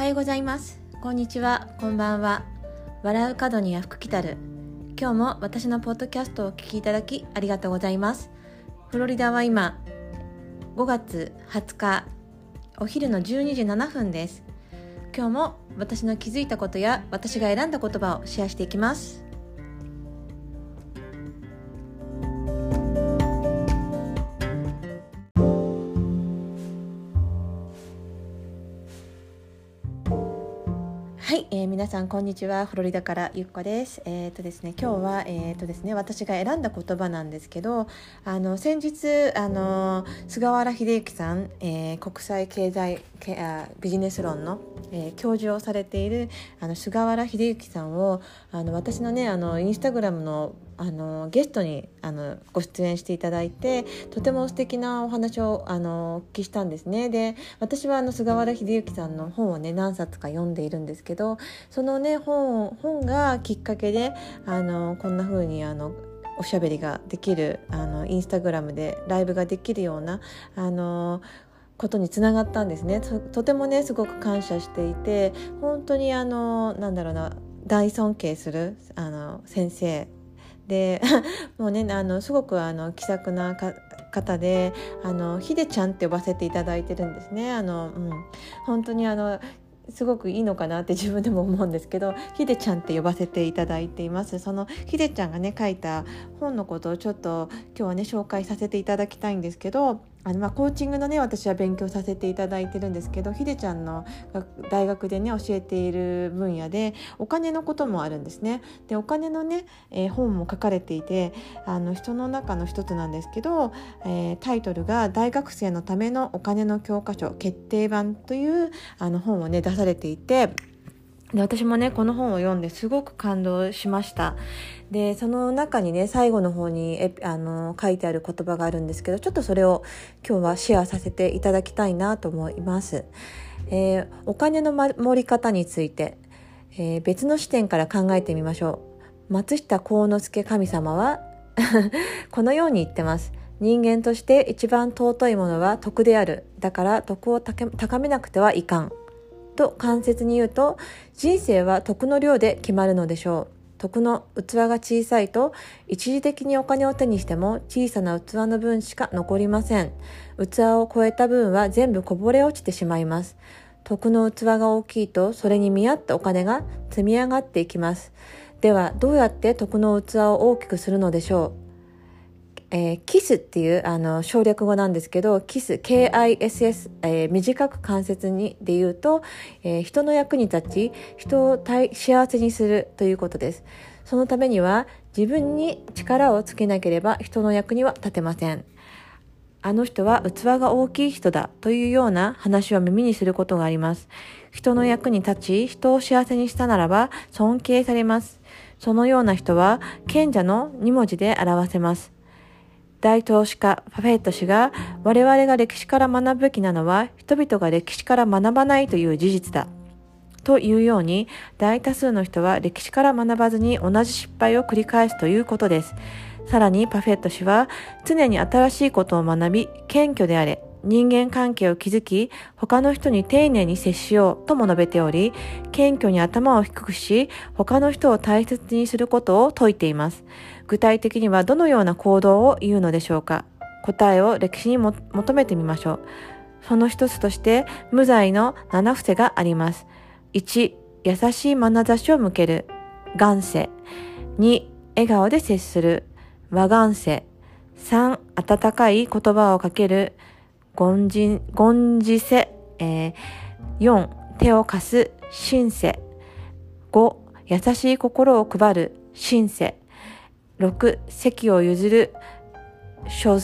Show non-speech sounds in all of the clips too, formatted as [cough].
おはようございます。こんにちは。こんばんは。笑う角には福来たる。今日も私のポッドキャストをお聞きいただきありがとうございます。フロリダは今5月20日お昼の12時7分です。今日も私の気づいたことや私が選んだ言葉をシェアしていきます。えー、皆さんこんにちは。フロリダからゆっこです。えっ、ー、とですね今日はえっ、ー、とですね私が選んだ言葉なんですけどあの先日あの菅原秀幸さん、えー、国際経済けあビジネス論の、えー、教授をされているあの菅原秀幸さんをあの私のねあのインスタグラムのあのゲストにあのご出演していただいてとても素敵なお話をあのお聞きしたんですね。で私はあの菅原秀之さんの本をね何冊か読んでいるんですけどそのね本本がきっかけであのこんな風にあのおしゃべりができるあのインスタグラムでライブができるようなあのことにつながったんですね。とてもねすごく感謝していて本当にあのなんだろうな大尊敬するあの先生で [laughs] もうねあのすごくあの気さくな方であのひでちゃんって呼ばせていただいてるんですね。あの、うん、本当にあのすごくいいのかなって [laughs] 自分でも思うんですけどひでちゃんって呼ばせていただいていますそのひでちゃんがね書いた本のことをちょっと今日はね紹介させていただきたいんですけどあのまあコーチングのね私は勉強させていただいてるんですけどひでちゃんの大学でね教えている分野でお金のこともあるんですね。でお金のね、えー、本も書かれていてあの人の中の一つなんですけど、えー、タイトルが「大学生のためのお金の教科書決定版」というあの本をね出されていて。で私もねこの本を読んですごく感動しました。でその中にね最後の方にえあの書いてある言葉があるんですけどちょっとそれを今日はシェアさせていただきたいなと思います、えー、お金の盛り方について、えー、別の視点から考えてみましょう。松下幸之助神様は [laughs] このように言ってます。人間として一番尊いものは徳である。だから徳を高めなくてはいかん。と間接に言うと人生は徳の量で決まるのでしょう。徳の器が小さいと一時的にお金を手にしても小さな器の分しか残りません。器を超えた分は全部こぼれ落ちてしまいます。徳の器が大きいとそれに見合ったお金が積み上がっていきます。ではどうやって徳の器を大きくするのでしょう？えー、キスっていうあの省略語なんですけど、キス、K-I-S-S、えー、短く関節にで言うと、えー、人の役に立ち、人を幸せにするということです。そのためには自分に力をつけなければ人の役には立てません。あの人は器が大きい人だというような話を耳にすることがあります。人の役に立ち、人を幸せにしたならば尊敬されます。そのような人は賢者の2文字で表せます。大投資家パフェット氏が我々が歴史から学ぶべきなのは人々が歴史から学ばないという事実だ。というように大多数の人は歴史から学ばずに同じ失敗を繰り返すということです。さらにパフェット氏は常に新しいことを学び謙虚であれ人間関係を築き、他の人に丁寧に接しようとも述べており、謙虚に頭を低くし、他の人を大切にすることを説いています。具体的にはどのような行動を言うのでしょうか答えを歴史に求めてみましょう。その一つとして、無罪の七伏せがあります。1、優しい眼差しを向ける。願世。2、笑顔で接する。和願世。3、温かい言葉をかける。権じ、権じせ、えー、4、手を貸す、神世。5、優しい心を配る、神世。6、席を譲る、小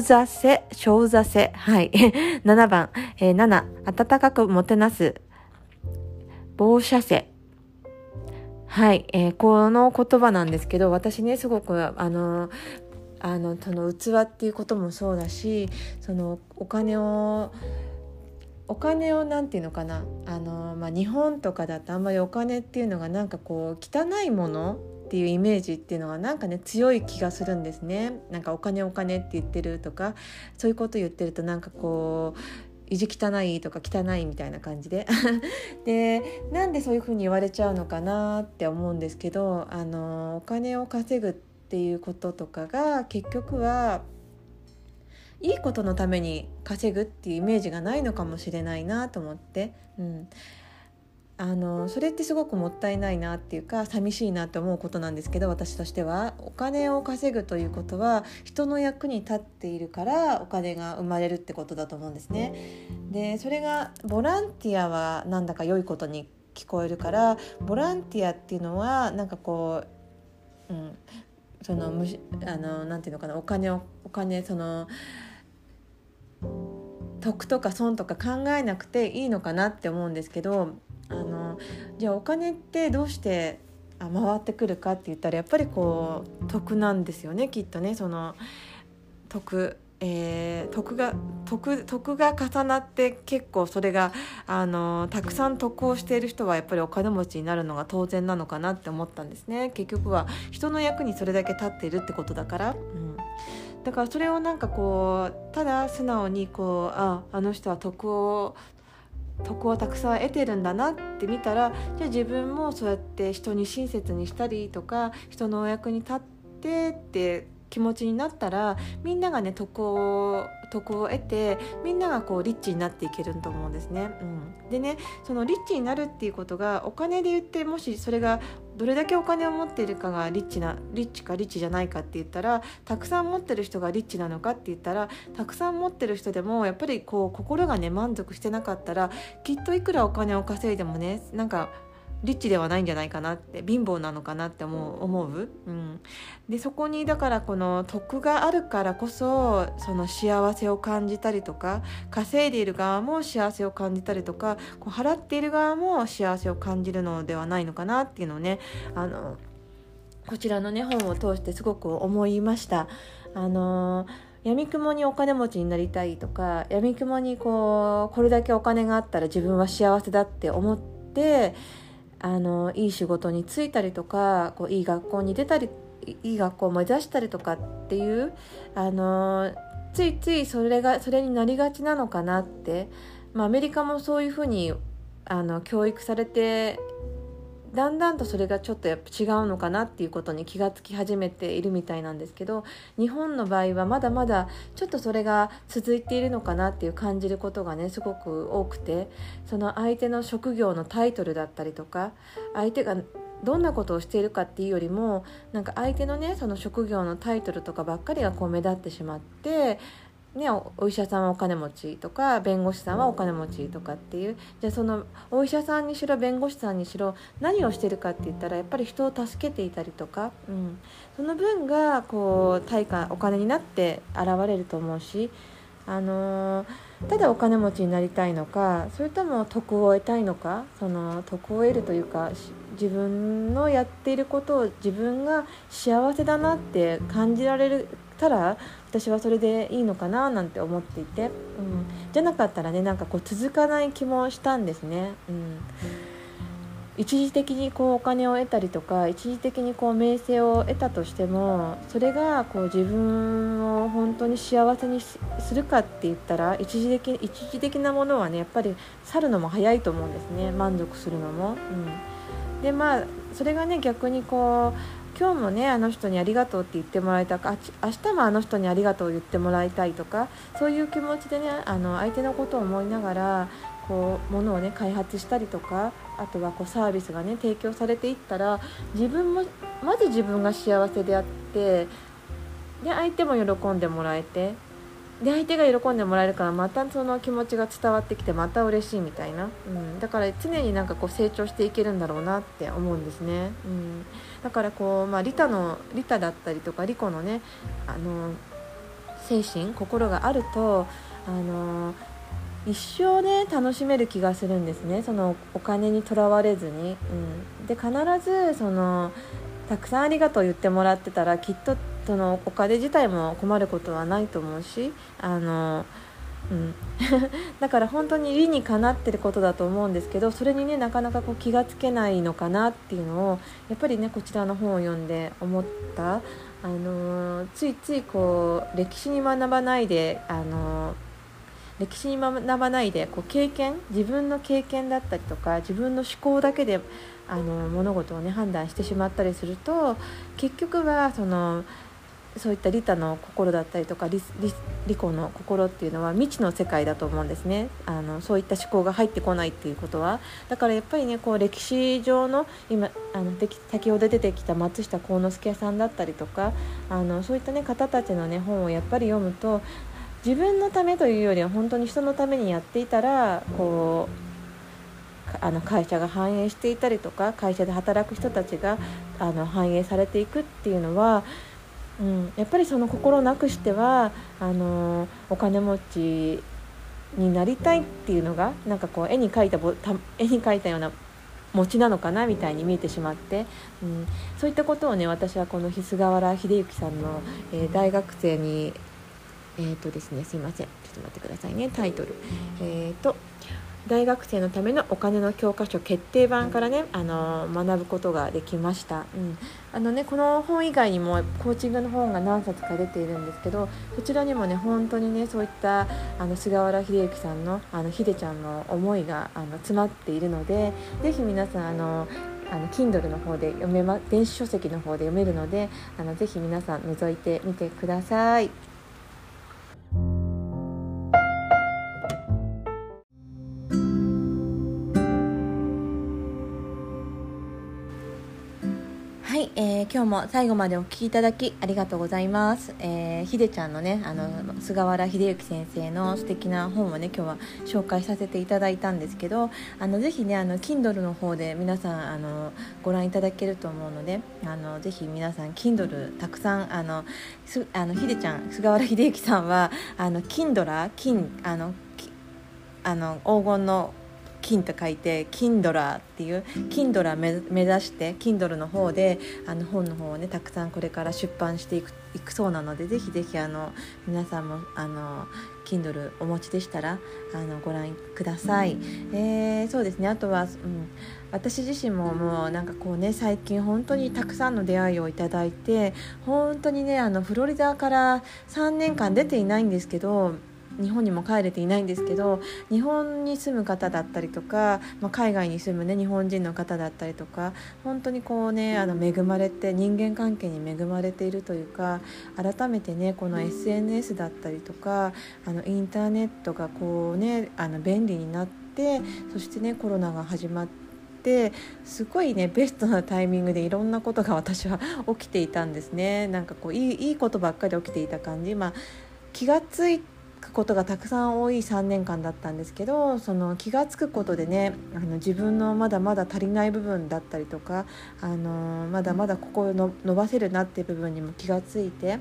座せ、小座せ。はい。[laughs] 7番、えー、7、暖かくもてなす、防射せ。はい、えー、この言葉なんですけど、私ね、すごく、あのあのその器っていうこともそうだしそのお金をお金を何て言うのかなあの、まあ、日本とかだとあんまりお金っていうのがなんかこう汚いものっていうイメージっていうのがなんかね強い気がするんですね。なんかお金お金って言ってるとかそういうこと言ってるとなんかこう意地汚いとか汚いみたいな感じで [laughs] でなんでそういうふうに言われちゃうのかなって思うんですけどあのお金を稼ぐってていうこととかが結局はいいことのために稼ぐっていうイメージがないのかもしれないなと思って、うん、あのそれってすごくもったいないなっていうか寂しいなって思うことなんですけど私としては。お金を稼ぐということは人の役に立っているからお金が生まれるってことだと思うんですね。でそれがボランティアはなんだか良いことに聞こえるからボランティアっていうのはなんかこう、うん、そのむしあのなんていうのかなお金をお金その得とか損とか考えなくていいのかなって思うんですけどあのじゃあお金ってどうして回ってくるかって言ったらやっぱりこう得なんですよねきっとねその得。えー、得が得得が重なって結構それがあのたくさん得をしている人はやっぱりお金持ちになるのが当然なのかなって思ったんですね。結局は人の役にそれだけ立っているってことだから、うん、だからそれをなんかこうただ素直にこうああの人は得を得をたくさん得てるんだなって見たらじゃあ自分もそうやって人に親切にしたりとか人のお役に立ってって気持ちになったらみんながね得を得を得てみんながこうリッチになっていけると思うんですね。うん、でねそのリッチになるっていうことがお金で言ってもしそれがどれだけお金を持っているかがリッチなリッチかリッチじゃないかって言ったらたくさん持ってる人がリッチなのかって言ったらたくさん持ってる人でもやっぱりこう心がね満足してなかったらきっといくらお金を稼いでもねなんかリッチではないんじゃないかなって貧乏なのかなって思う思う、うん、でそこにだからこの得があるからこそその幸せを感じたりとか稼いでいる側も幸せを感じたりとかこう払っている側も幸せを感じるのではないのかなっていうのをねあのこちらのね本を通してすごく思いました。あの闇雲にお金持ちになりたいとか闇雲にこうこれだけお金があったら自分は幸せだって思ってあのいい仕事に就いたりとかこういい学校に出たりいい学校を目指したりとかっていうあのついついそれがそれになりがちなのかなって、まあ、アメリカもそういうふうにあの教育されてだんだんとそれがちょっとやっぱ違うのかなっていうことに気がつき始めているみたいなんですけど日本の場合はまだまだちょっとそれが続いているのかなっていう感じることがねすごく多くてその相手の職業のタイトルだったりとか相手がどんなことをしているかっていうよりもなんか相手のねその職業のタイトルとかばっかりがこう目立ってしまってね、お医者さんはお金持ちとか弁護士さんはお金持ちとかっていうじゃあそのお医者さんにしろ弁護士さんにしろ何をしてるかって言ったらやっぱり人を助けていたりとか、うん、その分がこう対価お金になって現れると思うし、あのー、ただお金持ちになりたいのかそれとも徳を得たいのかその徳を得るというか自分のやっていることを自分が幸せだなって感じられるたら私はそれでいいのかななんて思っていて、うん、じゃなかったらねなんかこう続かない気もしたんですね。うん一時的にこうお金を得たりとか一時的にこう名声を得たとしてもそれがこう自分を本当に幸せにするかって言ったら一時的一時的なものはねやっぱり去るのも早いと思うんですね満足するのも。うん、でまあそれがね逆にこう今日もねあの人にありがとうって言ってもらいたか明日もあの人にありがとう言ってもらいたいとかそういう気持ちでねあの相手のことを思いながらこう物をね開発したりとかあとはこうサービスがね提供されていったら自分もまず自分が幸せであってで相手も喜んでもらえてで相手が喜んでもらえるからまたその気持ちが伝わってきてまた嬉しいみたいな、うん、だから常になんかこう成長していけるんだろうなって思うんですね、うん、だからこう、まあ、リタのリタだったりとかリコのねあの精神心があるとあの一生ね楽しめる気がするんですね。そのお金にとらわれずに、うん、で必ずそのたくさんありがとう言ってもらってたらきっとそのお金自体も困ることはないと思うしあの、うん、[laughs] だから本当に理にかなってることだと思うんですけどそれにねなかなかこう気がつけないのかなっていうのをやっぱりねこちらの本を読んで思った。あのついついこう歴史に学ばないで、あの歴史に学ばないでこう経験自分の経験だったりとか自分の思考だけであの物事をね判断してしまったりすると結局はそのそういった利他の心だったりとか利己の心っていうのは未知の世界だと思うんですね。あのそういった思考が入ってこないっていうことは。だからやっぱりねこう歴史上の今あの先ほど出てきた松下幸之助さんだったりとかあのそういった、ね、方たちの、ね、本をやっぱり読むと自分のためというよりは本当に人のためにやっていたらこうあの会社が繁栄していたりとか会社で働く人たちがあの反映されていくっていうのは、うん、やっぱりその心なくしてはあのお金持ちになりたいっていうのがなんかこう絵に描いた絵に描いたような餅なのかなみたいに見えてしまって、うん、そういったことをね私はこの菅原秀幸さんの、えー、大学生にえーとですね、すいません。ちょっと待ってくださいね。タイトル。えーと大学生のためのお金の教科書決定版からねあの学ぶことができました、うん。あのね、この本以外にもコーチングの本が何冊か出ているんですけどそちらにもね本当にねそういったあの菅原秀幸さんのあのひでちゃんの思いがあの詰まっているのでぜひ皆さんあのあの Kindle の方で読めま電子書籍の方で読めるのであのぜひ皆さん覗いてみてください。今日も最後までお聴きいただきありがとうございます。えー、ひでちゃんのね、あの菅原秀幸先生の素敵な本をね、今日は紹介させていただいたんですけど、あのぜひね、あの Kindle の方で皆さんあのご覧いただけると思うので、あのぜひ皆さん Kindle たくさんあのすあのひでちゃん菅原秀幸さんはあの Kindler 金あのあの黄金の金と書いてキンドラっていうキンドラ目指してキンドルの方であの本の方をねたくさんこれから出版していくいくそうなのでぜひぜひあの皆さんもあの Kindle お持ちでしたらあのご覧ください、えー、そうですね。あとは、うん、私自身ももうなんかこうね最近本当にたくさんの出会いをいただいて本当にねあのフロリダから3年間出ていないんですけど日本にも帰れていないんですけど日本に住む方だったりとか、まあ、海外に住む、ね、日本人の方だったりとか本当にこうねあの恵まれて人間関係に恵まれているというか改めてねこの SNS だったりとかあのインターネットがこうねあの便利になってそしてねコロナが始まって。すごいねベストなタイミングでいろんなことが私は起きていたんですねなんかこういいいいことばっかり起きていた感じ、まあ、気が付いくことがたくさん多い3年間だったんですけどその気が付くことでねあの自分のまだまだ足りない部分だったりとかあのまだまだここを伸ばせるなっていう部分にも気が付いて。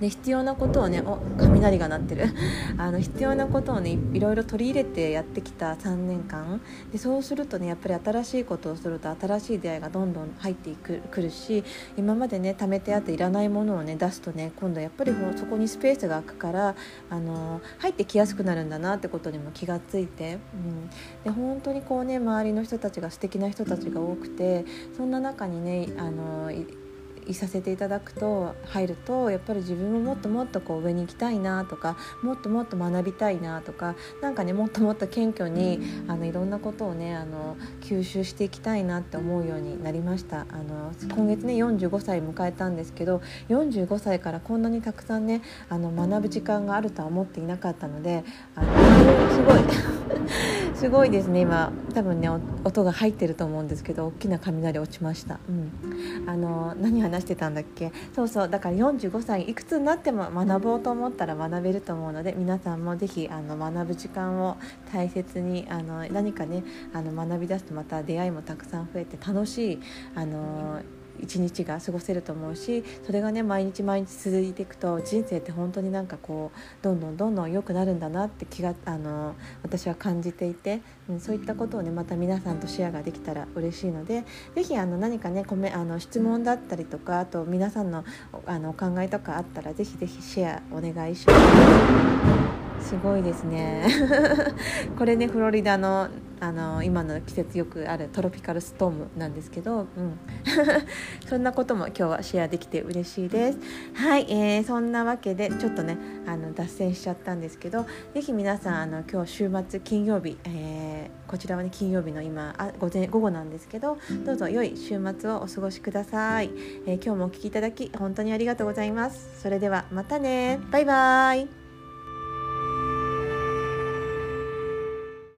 で必要なことをねお雷が鳴ってる。[laughs] あの必要なことをねいろいろ取り入れてやってきた3年間。でそうするとねやっぱり新しいことをすると新しい出会いがどんどん入ってくるし今までね貯めてあっていらないものをね出すとね今度やっぱりそこにスペースが空くからあの入ってきやすくなるんだなってことにも気がついて、うん、で本当にこうね周りの人たちが素敵な人たちが多くてそんな中にねあのいさせていただくと入るとやっぱり自分ももっともっとこう上に行きたいなとかもっともっと学びたいなとか何かねもっともっと謙虚にあのいろんなことをねあの吸収していきたいなって思うようになりました。あの今月ね45歳迎えたんですけど45歳からこんなにたくさんねあの学ぶ時間があるとは思っていなかったのであのすごい。[laughs] すごいですね。今多分ね音が入ってると思うんですけど大きな雷落ちました、うん、あの何話してたんだっけ？そうそう。だから45歳いくつになっても学ぼうと思ったら学べると思うので皆さんもぜひあの学ぶ時間を大切にあの何かねあの学び出すとまた出会いもたくさん増えて楽しいあの一日が過ごせると思うしそれがね毎日毎日続いていくと人生って本当になんかこうどんどんどんどん良くなるんだなって気があの私は感じていて、うん、そういったことをねまた皆さんとシェアができたら嬉しいので是非何かねコメあの質問だったりとかあと皆さんのあのお考えとかあったら是非是非シェアお願いします。すごいですね。[laughs] これねフロリダのあの今の季節よくあるトロピカルストームなんですけど、うん、[laughs] そんなことも今日はシェアできて嬉しいです。はい、えー、そんなわけでちょっとねあの脱線しちゃったんですけど是非皆さんあの今日週末金曜日、えー、こちらはね金曜日の今あ午前午後なんですけどどうぞ良い週末をお過ごしください、えー、今日もお聴きいただき本当にありがとうございます。それではまたね。バイバーイ。